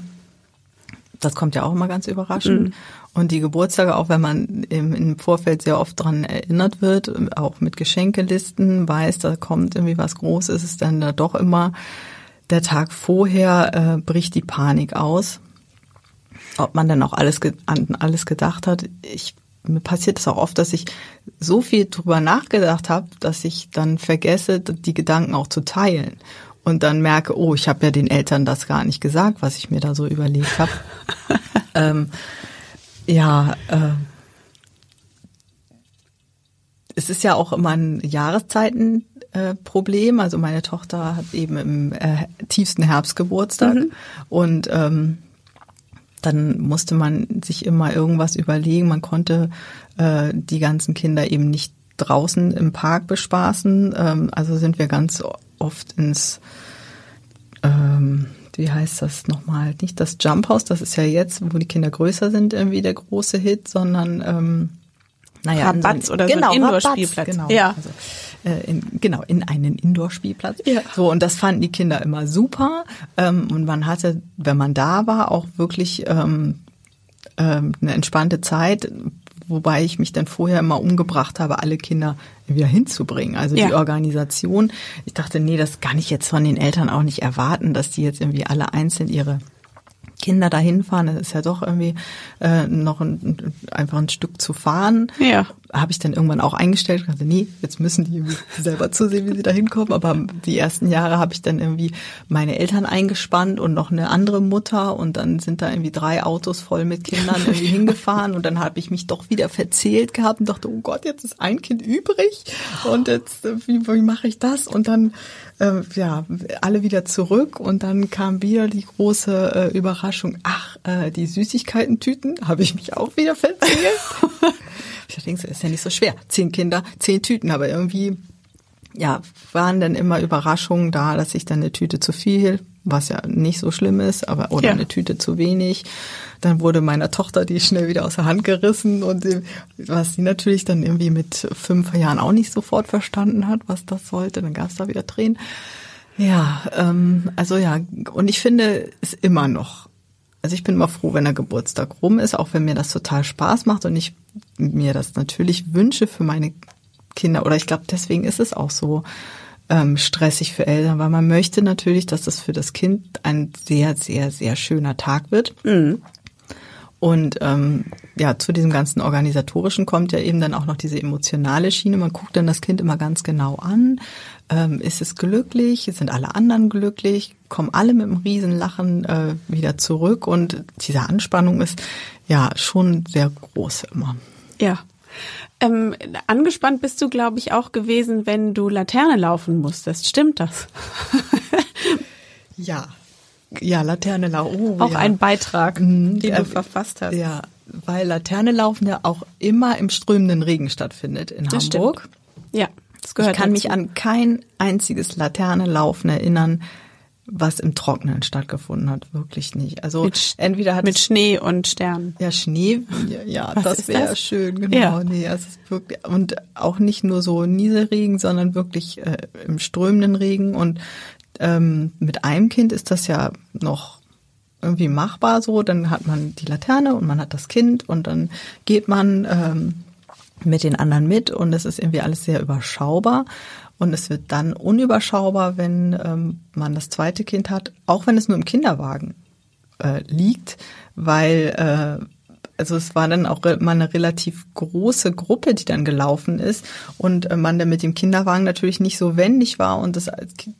C: das kommt ja auch immer ganz überraschend. Mhm. Und die Geburtstage, auch wenn man im, im Vorfeld sehr oft dran erinnert wird, auch mit Geschenkelisten, weiß, da kommt irgendwie was Großes, ist dann da doch immer der Tag vorher äh, bricht die Panik aus. Ob man dann auch alles an alles gedacht hat. Ich, mir passiert es auch oft, dass ich so viel drüber nachgedacht habe, dass ich dann vergesse, die Gedanken auch zu teilen. Und dann merke, oh, ich habe ja den Eltern das gar nicht gesagt, was ich mir da so überlegt habe. ähm, ja, äh, es ist ja auch immer ein Jahreszeiten äh, Problem. Also meine Tochter hat eben im äh, tiefsten Herbst Geburtstag mhm. und ähm, dann musste man sich immer irgendwas überlegen. Man konnte äh, die ganzen Kinder eben nicht draußen im Park bespaßen. Ähm, also sind wir ganz oft ins, ähm, wie heißt das nochmal? Nicht das Jump House, das ist ja jetzt, wo die Kinder größer sind, irgendwie der große Hit, sondern ähm,
B: naja, Rabatz oder genau, so ein Indoor-Spielplatz.
C: Genau, ja. Also, äh, in, genau, in einen Indoor-Spielplatz. Ja. So, und das fanden die Kinder immer super. Ähm, und man hatte, wenn man da war, auch wirklich ähm, ähm, eine entspannte Zeit, wobei ich mich dann vorher immer umgebracht habe, alle Kinder wieder hinzubringen. Also ja. die Organisation. Ich dachte, nee, das kann ich jetzt von den Eltern auch nicht erwarten, dass die jetzt irgendwie alle einzeln ihre Kinder dahin fahren, das ist ja doch irgendwie äh, noch ein, einfach ein Stück zu fahren.
B: Ja.
C: Habe ich dann irgendwann auch eingestellt. Also nee, jetzt müssen die selber zusehen, wie sie da hinkommen. Aber die ersten Jahre habe ich dann irgendwie meine Eltern eingespannt und noch eine andere Mutter und dann sind da irgendwie drei Autos voll mit Kindern irgendwie hingefahren und dann habe ich mich doch wieder verzählt gehabt und dachte, oh Gott, jetzt ist ein Kind übrig und jetzt wie, wie mache ich das? Und dann äh, ja, alle wieder zurück und dann kam wieder die große äh, Überraschung, ach, äh, die Süßigkeiten-Tüten, habe ich mich auch wieder verzählt. ich denke, ist ja nicht so schwer. Zehn Kinder, zehn Tüten, aber irgendwie ja, waren dann immer Überraschungen da, dass ich dann eine Tüte zu viel, was ja nicht so schlimm ist, aber oder ja. eine Tüte zu wenig. Dann wurde meiner Tochter die schnell wieder aus der Hand gerissen und was sie natürlich dann irgendwie mit fünf Jahren auch nicht sofort verstanden hat, was das sollte. Dann gab es da wieder Tränen. Ja, ähm, also ja, und ich finde es immer noch. Also ich bin immer froh, wenn der Geburtstag rum ist, auch wenn mir das total Spaß macht und ich mir das natürlich wünsche für meine Kinder. Oder ich glaube, deswegen ist es auch so ähm, stressig für Eltern, weil man möchte natürlich, dass das für das Kind ein sehr, sehr, sehr schöner Tag wird. Mhm. Und ähm, ja, zu diesem ganzen organisatorischen kommt ja eben dann auch noch diese emotionale Schiene. Man guckt dann das Kind immer ganz genau an. Ähm, ist es glücklich? Sind alle anderen glücklich? Kommen alle mit einem Riesenlachen äh, wieder zurück? Und diese Anspannung ist ja schon sehr groß immer.
B: Ja. Ähm, angespannt bist du, glaube ich, auch gewesen, wenn du Laterne laufen musstest. Stimmt das?
C: ja, ja, Laterne laufen.
B: Oh, auch
C: ja.
B: ein Beitrag, mhm, den du verfasst hast.
C: Ja, weil Laterne laufen ja auch immer im strömenden Regen stattfindet in
B: das
C: Hamburg.
B: Stimmt. Ja, das gehört
C: Ich kann
B: dazu.
C: mich an kein einziges Laterne laufen erinnern, was im Trockenen stattgefunden hat, wirklich nicht. Also
B: mit,
C: entweder hat
B: mit Schnee und Sternen.
C: Ja, Schnee, ja, ja das wäre schön, genau.
B: Ja.
C: Nee, es ist wirklich und auch nicht nur so Nieselregen, sondern wirklich äh, im strömenden Regen und ähm, mit einem Kind ist das ja noch irgendwie machbar so. Dann hat man die Laterne und man hat das Kind und dann geht man ähm, mit den anderen mit und es ist irgendwie alles sehr überschaubar. Und es wird dann unüberschaubar, wenn ähm, man das zweite Kind hat, auch wenn es nur im Kinderwagen äh, liegt, weil äh, also es war dann auch mal eine relativ große Gruppe, die dann gelaufen ist. Und äh, man dann mit dem Kinderwagen natürlich nicht so wendig war und das,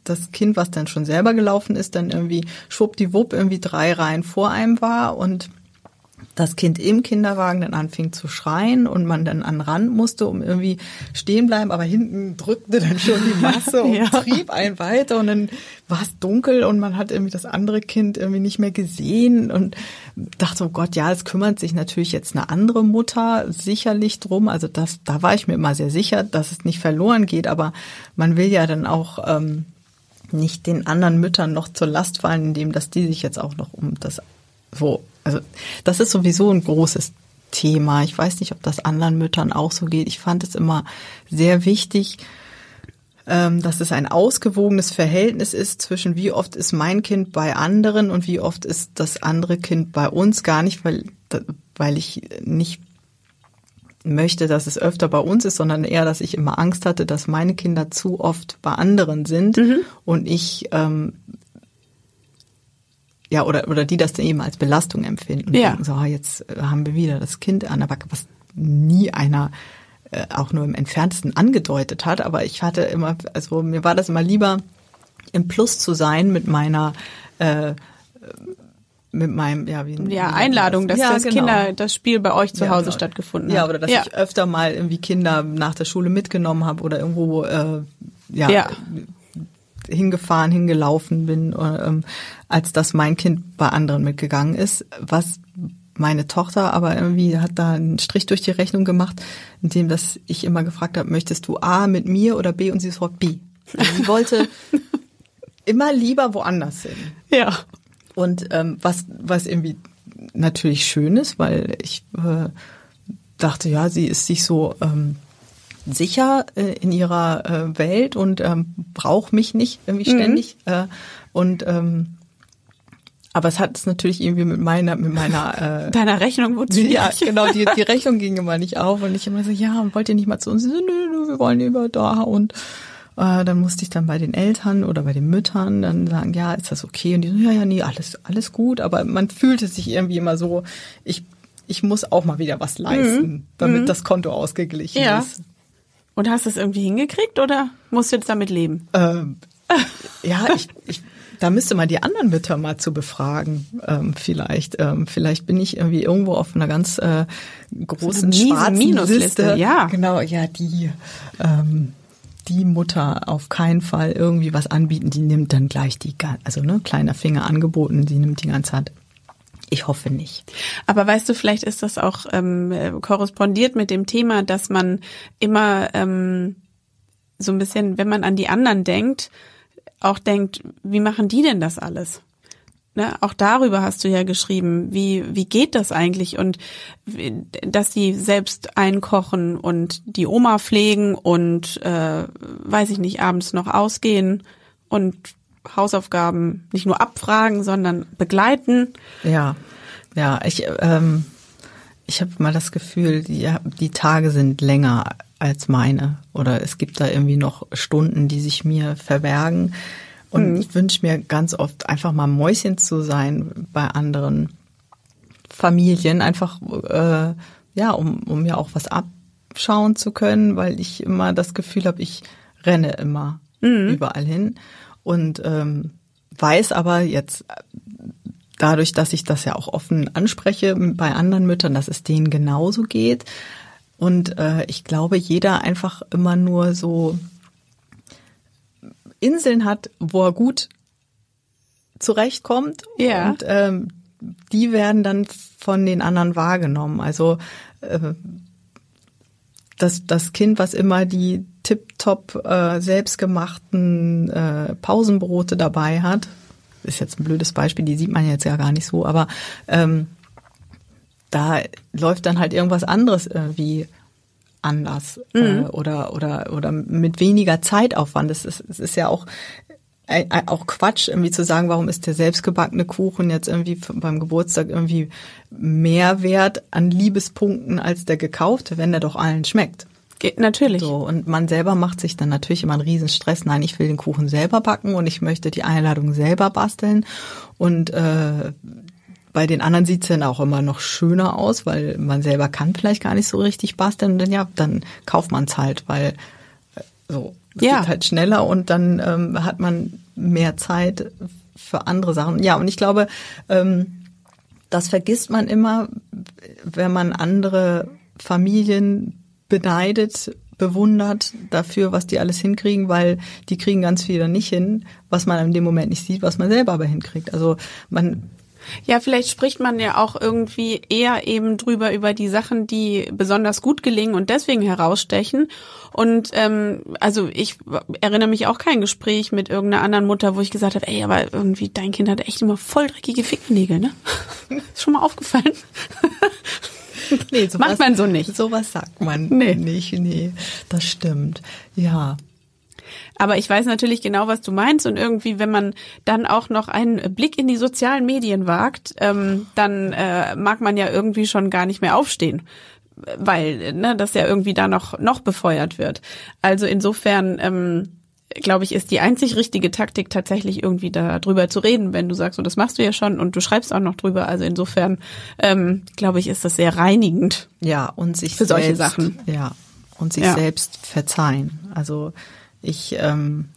C: das Kind, was dann schon selber gelaufen ist, dann irgendwie schwuppdiwupp irgendwie drei Reihen vor einem war und das Kind im Kinderwagen dann anfing zu schreien und man dann an Rand musste, um irgendwie stehen bleiben, aber hinten drückte dann schon die Masse und ja. trieb einen weiter und dann war es dunkel und man hat irgendwie das andere Kind irgendwie nicht mehr gesehen und dachte, oh Gott, ja, es kümmert sich natürlich jetzt eine andere Mutter sicherlich drum. Also das, da war ich mir immer sehr sicher, dass es nicht verloren geht, aber man will ja dann auch ähm, nicht den anderen Müttern noch zur Last fallen, indem dass die sich jetzt auch noch um das so also das ist sowieso ein großes Thema. Ich weiß nicht, ob das anderen Müttern auch so geht. Ich fand es immer sehr wichtig, ähm, dass es ein ausgewogenes Verhältnis ist zwischen wie oft ist mein Kind bei anderen und wie oft ist das andere Kind bei uns. Gar nicht, weil, weil ich nicht möchte, dass es öfter bei uns ist, sondern eher, dass ich immer Angst hatte, dass meine Kinder zu oft bei anderen sind mhm. und ich ähm, ja, oder, oder die das eben als Belastung empfinden. Und
B: ja.
C: denken, so, ah, jetzt äh, haben wir wieder das Kind an der Backe, was nie einer äh, auch nur im entferntesten angedeutet hat. Aber ich hatte immer, also mir war das immer lieber, im Plus zu sein mit meiner äh, mit meinem ja wie
B: ja Einladung, dass ja, das genau. Kinder das Spiel bei euch zu ja, Hause genau. stattgefunden hat.
C: Ja, oder dass ja. ich öfter mal irgendwie Kinder nach der Schule mitgenommen habe oder irgendwo äh, ja,
B: ja
C: hingefahren, hingelaufen bin, ähm, als dass mein Kind bei anderen mitgegangen ist. Was meine Tochter aber irgendwie hat da einen Strich durch die Rechnung gemacht, indem dass ich immer gefragt habe, möchtest du A mit mir oder B und sie sofort B. Also sie wollte immer lieber woanders hin.
B: Ja.
C: Und ähm, was was irgendwie natürlich schön ist, weil ich äh, dachte, ja, sie ist sich so ähm, sicher äh, in ihrer äh, Welt und ähm, braucht mich nicht irgendwie mhm. ständig. Mhm. Äh, und ähm, aber es hat es natürlich irgendwie mit meiner, mit meiner
B: äh, Deiner Rechnung wurde
C: Ja, genau, die, die Rechnung ging immer nicht auf und ich immer so, ja, wollt ihr nicht mal zu uns? So, nö, nö, wir wollen lieber da und äh, dann musste ich dann bei den Eltern oder bei den Müttern dann sagen, ja, ist das okay? Und die so, ja, ja, nee, alles, alles gut, aber man fühlte sich irgendwie immer so, ich, ich muss auch mal wieder was leisten, mhm. damit mhm. das Konto ausgeglichen
B: ja.
C: ist.
B: Und hast du es irgendwie hingekriegt oder musst du jetzt damit leben?
C: Ähm, ja, ich, ich, da müsste man die anderen Mütter mal zu befragen. Ähm, vielleicht, ähm, vielleicht bin ich irgendwie irgendwo auf einer ganz äh, großen so schwarzen Minusliste. Liste.
B: Ja,
C: genau, ja die. Ähm, die Mutter auf keinen Fall irgendwie was anbieten, die nimmt dann gleich die, also ne, kleiner Finger angeboten, die nimmt die ganze Hand. Ich hoffe nicht.
B: Aber weißt du, vielleicht ist das auch ähm, korrespondiert mit dem Thema, dass man immer ähm, so ein bisschen, wenn man an die anderen denkt, auch denkt, wie machen die denn das alles? Ne, auch darüber hast du ja geschrieben, wie, wie geht das eigentlich und dass die selbst einkochen und die Oma pflegen und äh, weiß ich nicht, abends noch ausgehen und Hausaufgaben nicht nur abfragen, sondern begleiten.
C: Ja, ja, ich, ähm, ich habe mal das Gefühl, die, die Tage sind länger als meine oder es gibt da irgendwie noch Stunden, die sich mir verbergen. Und mhm. ich wünsche mir ganz oft einfach mal Mäuschen zu sein bei anderen Familien, einfach äh, ja, um, um mir auch was abschauen zu können, weil ich immer das Gefühl habe, ich renne immer mhm. überall hin und ähm, weiß aber jetzt dadurch, dass ich das ja auch offen anspreche bei anderen Müttern, dass es denen genauso geht. Und äh, ich glaube, jeder einfach immer nur so Inseln hat, wo er gut zurechtkommt.
B: Ja.
C: Und ähm, die werden dann von den anderen wahrgenommen. Also äh, das, das Kind, was immer die tiptop äh, selbstgemachten äh, Pausenbrote dabei hat, ist jetzt ein blödes Beispiel, die sieht man jetzt ja gar nicht so, aber ähm, da läuft dann halt irgendwas anderes irgendwie anders äh, mhm. äh, oder oder oder mit weniger Zeitaufwand. Es ist, es ist ja auch auch Quatsch, irgendwie zu sagen, warum ist der selbstgebackene Kuchen jetzt irgendwie beim Geburtstag irgendwie mehr wert an Liebespunkten als der gekaufte, wenn der doch allen schmeckt.
B: Geht natürlich.
C: So, und man selber macht sich dann natürlich immer einen riesen Stress. Nein, ich will den Kuchen selber backen und ich möchte die Einladung selber basteln. Und äh, bei den anderen sieht's dann auch immer noch schöner aus, weil man selber kann vielleicht gar nicht so richtig basteln. Und dann ja, dann kauft man's halt, weil äh, so es ja. geht halt schneller und dann ähm, hat man mehr Zeit für andere Sachen. Ja, und ich glaube, ähm, das vergisst man immer, wenn man andere Familien beneidet, bewundert dafür, was die alles hinkriegen, weil die kriegen ganz viel dann nicht hin, was man in dem Moment nicht sieht, was man selber aber hinkriegt. Also man
B: ja, vielleicht spricht man ja auch irgendwie eher eben drüber über die Sachen, die besonders gut gelingen und deswegen herausstechen. Und ähm, also ich erinnere mich auch kein Gespräch mit irgendeiner anderen Mutter, wo ich gesagt habe, ey, aber irgendwie dein Kind hat echt immer voll dreckige Fingernägel, ne? Ist schon mal aufgefallen?
C: Nee, sowas,
B: Macht man so nicht.
C: Sowas sagt man nee. nicht. Nee, das stimmt. Ja.
B: Aber ich weiß natürlich genau, was du meinst. Und irgendwie, wenn man dann auch noch einen Blick in die sozialen Medien wagt, ähm, dann äh, mag man ja irgendwie schon gar nicht mehr aufstehen weil ne, das ja irgendwie da noch noch befeuert wird. Also insofern ähm, glaube ich, ist die einzig richtige Taktik tatsächlich irgendwie darüber zu reden, wenn du sagst, und das machst du ja schon und du schreibst auch noch drüber. Also insofern, ähm, glaube ich, ist das sehr reinigend.
C: Ja, und sich
B: für
C: selbst,
B: solche Sachen.
C: Ja, und sich ja. selbst verzeihen. Also ich ähm,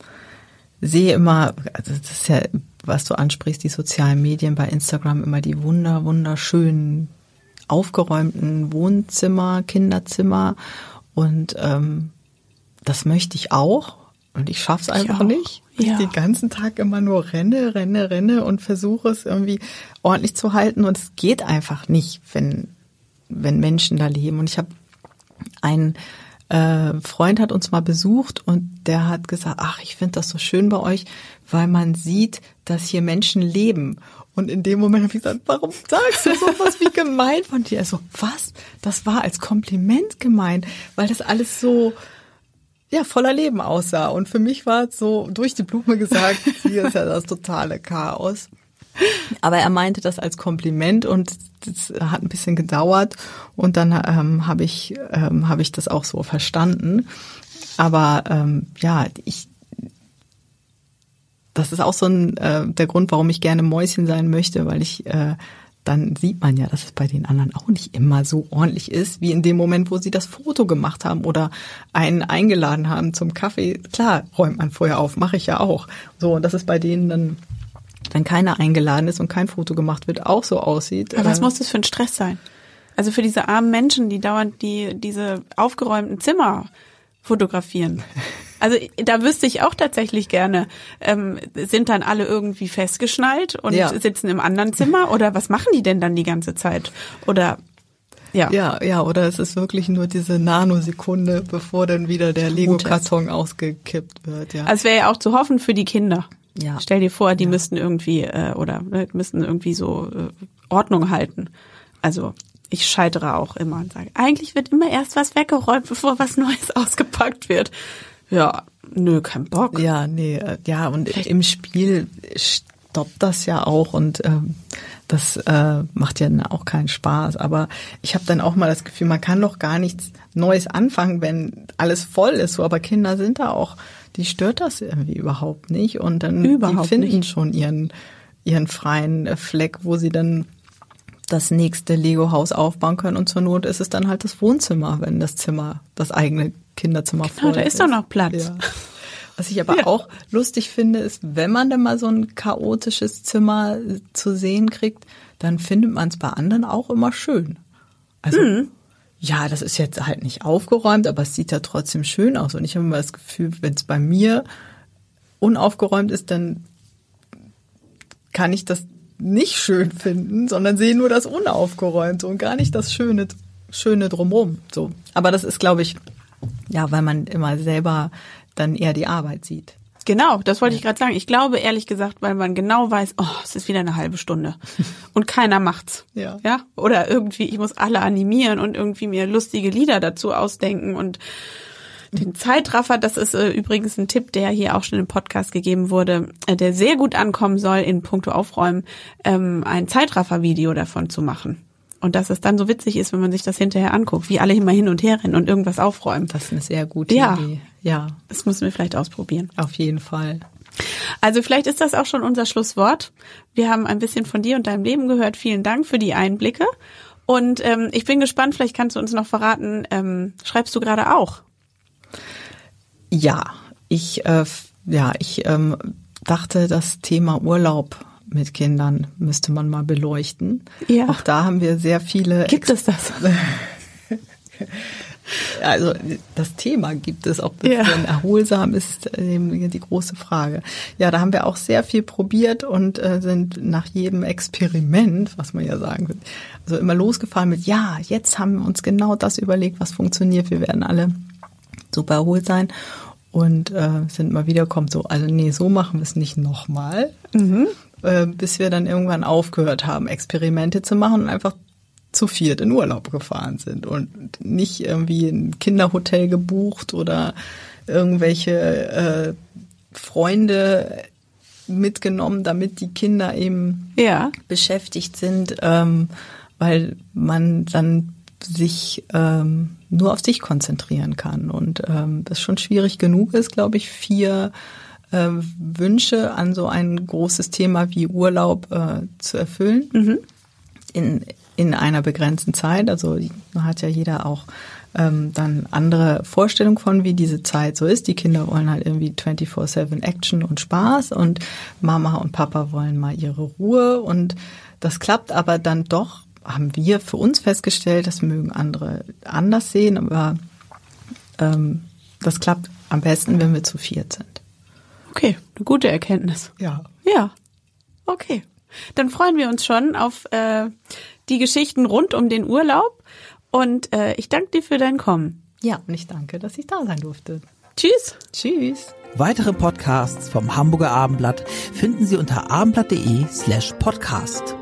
C: sehe immer, also das ist ja, was du ansprichst, die sozialen Medien bei Instagram immer die wunder, wunderschönen, aufgeräumten Wohnzimmer, Kinderzimmer und ähm, das möchte ich auch und ich schaff's einfach ich nicht. Ich ja. den ganzen Tag immer nur renne, renne, renne und versuche es irgendwie ordentlich zu halten. Und es geht einfach nicht, wenn, wenn Menschen da leben. Und ich habe einen äh, Freund hat uns mal besucht und der hat gesagt, ach, ich finde das so schön bei euch, weil man sieht, dass hier Menschen leben. Und in dem Moment habe ich gesagt, warum sagst du sowas wie gemeint von dir? Er so, was? Das war als Kompliment gemeint, weil das alles so ja, voller Leben aussah. Und für mich war es so durch die Blume gesagt, hier ist ja das totale Chaos. Aber er meinte das als Kompliment und das hat ein bisschen gedauert und dann ähm, habe ich ähm, habe ich das auch so verstanden. Aber ähm, ja, ich das ist auch so ein äh, der Grund, warum ich gerne Mäuschen sein möchte, weil ich äh, dann sieht man ja, dass es bei den anderen auch nicht immer so ordentlich ist, wie in dem Moment, wo sie das Foto gemacht haben oder einen eingeladen haben zum Kaffee. Klar, räumt man vorher auf, mache ich ja auch. So, und dass es bei denen dann, wenn keiner eingeladen ist und kein Foto gemacht wird, auch so aussieht.
B: Aber was äh, muss das für ein Stress sein? Also für diese armen Menschen, die dauernd die, diese aufgeräumten Zimmer fotografieren. Also da wüsste ich auch tatsächlich gerne, ähm, sind dann alle irgendwie festgeschnallt und ja. sitzen im anderen Zimmer oder was machen die denn dann die ganze Zeit? Oder
C: ja. Ja, ja, oder es ist wirklich nur diese Nanosekunde, bevor dann wieder der Lego-Karton ausgekippt wird. Ja.
B: Also es wäre ja auch zu hoffen für die Kinder.
C: Ja.
B: Stell dir vor, die ja. müssten irgendwie äh, oder äh, müssten irgendwie so äh, Ordnung halten. Also ich scheitere auch immer und sage, eigentlich wird immer erst was weggeräumt, bevor was Neues ausgepackt wird. Ja, nö, kein Bock.
C: Ja, nee, äh, ja, und Vielleicht. im Spiel stoppt das ja auch und ähm, das äh, macht ja auch keinen Spaß. Aber ich habe dann auch mal das Gefühl, man kann doch gar nichts Neues anfangen, wenn alles voll ist. So, aber Kinder sind da auch, die stört das irgendwie überhaupt nicht. Und dann
B: überhaupt
C: die finden
B: nicht.
C: schon ihren ihren freien Fleck, wo sie dann das nächste Lego-Haus aufbauen können und zur Not ist es dann halt das Wohnzimmer, wenn das Zimmer, das eigene Kinderzimmer
B: genau, voll da ist. doch noch Platz.
C: Ja. Was ich aber ja. auch lustig finde, ist, wenn man dann mal so ein chaotisches Zimmer zu sehen kriegt, dann findet man es bei anderen auch immer schön. Also mhm. Ja, das ist jetzt halt nicht aufgeräumt, aber es sieht ja trotzdem schön aus. Und ich habe immer das Gefühl, wenn es bei mir unaufgeräumt ist, dann kann ich das nicht schön finden, sondern sehen nur das Unaufgeräumte und gar nicht das Schöne, Schöne drumherum. So. Aber das ist, glaube ich, ja, weil man immer selber dann eher die Arbeit sieht.
B: Genau, das wollte ich gerade sagen. Ich glaube ehrlich gesagt, weil man genau weiß, oh, es ist wieder eine halbe Stunde und keiner macht's.
C: Ja.
B: Ja? Oder irgendwie, ich muss alle animieren und irgendwie mir lustige Lieder dazu ausdenken und den Zeitraffer, das ist äh, übrigens ein Tipp, der hier auch schon im Podcast gegeben wurde, äh, der sehr gut ankommen soll in puncto Aufräumen, ähm, ein Zeitraffer-Video davon zu machen. Und dass es dann so witzig ist, wenn man sich das hinterher anguckt, wie alle immer hin und her rennen und irgendwas aufräumen.
C: Das ist eine sehr gute
B: Ja.
C: Idee. Ja,
B: Das müssen wir vielleicht ausprobieren.
C: auf jeden Fall.
B: Also vielleicht ist das auch schon unser Schlusswort. Wir haben ein bisschen von dir und deinem Leben gehört. Vielen Dank für die Einblicke. Und ähm, ich bin gespannt, vielleicht kannst du uns noch verraten, ähm, schreibst du gerade auch?
C: Ja, ich, äh, ja, ich ähm, dachte, das Thema Urlaub mit Kindern müsste man mal beleuchten.
B: Ja.
C: Auch da haben wir sehr viele.
B: Gibt es das?
C: Also das Thema gibt es, ob es
B: Ja.
C: denn erholsam ist, eben die große Frage. Ja, da haben wir auch sehr viel probiert und äh, sind nach jedem Experiment, was man ja sagen will, also immer losgefahren mit, ja, jetzt haben wir uns genau das überlegt, was funktioniert. Wir werden alle super erholt sein und äh, sind mal wieder kommt so, also nee, so machen wir es nicht nochmal, äh, bis wir dann irgendwann aufgehört haben, Experimente zu machen und einfach zu viert in Urlaub gefahren sind und nicht irgendwie ein Kinderhotel gebucht oder irgendwelche äh, Freunde mitgenommen, damit die Kinder eben
B: Ja.
C: beschäftigt sind, ähm, weil man dann sich ähm, nur auf sich konzentrieren kann. Und ähm, das schon schwierig genug ist, glaube ich, vier äh, Wünsche an so ein großes Thema wie Urlaub äh, zu erfüllen. In, in einer begrenzten Zeit. Also hat ja jeder auch ähm, dann andere Vorstellungen von, wie diese Zeit so ist. Die Kinder wollen halt irgendwie 24-7 Action und Spaß und Mama und Papa wollen mal ihre Ruhe und das klappt aber dann doch, haben wir für uns festgestellt, das mögen andere anders sehen, aber ähm, das klappt am besten, wenn wir zu viert sind.
B: Okay, eine gute Erkenntnis.
C: Ja.
B: Ja. Okay. Dann freuen wir uns schon auf äh, die Geschichten rund um den Urlaub. Und äh, ich danke dir für dein Kommen.
C: Ja, und ich danke, dass ich da sein durfte.
B: Tschüss.
C: Tschüss.
A: Weitere Podcasts vom Hamburger Abendblatt finden Sie unter abendblatt.de slash podcast.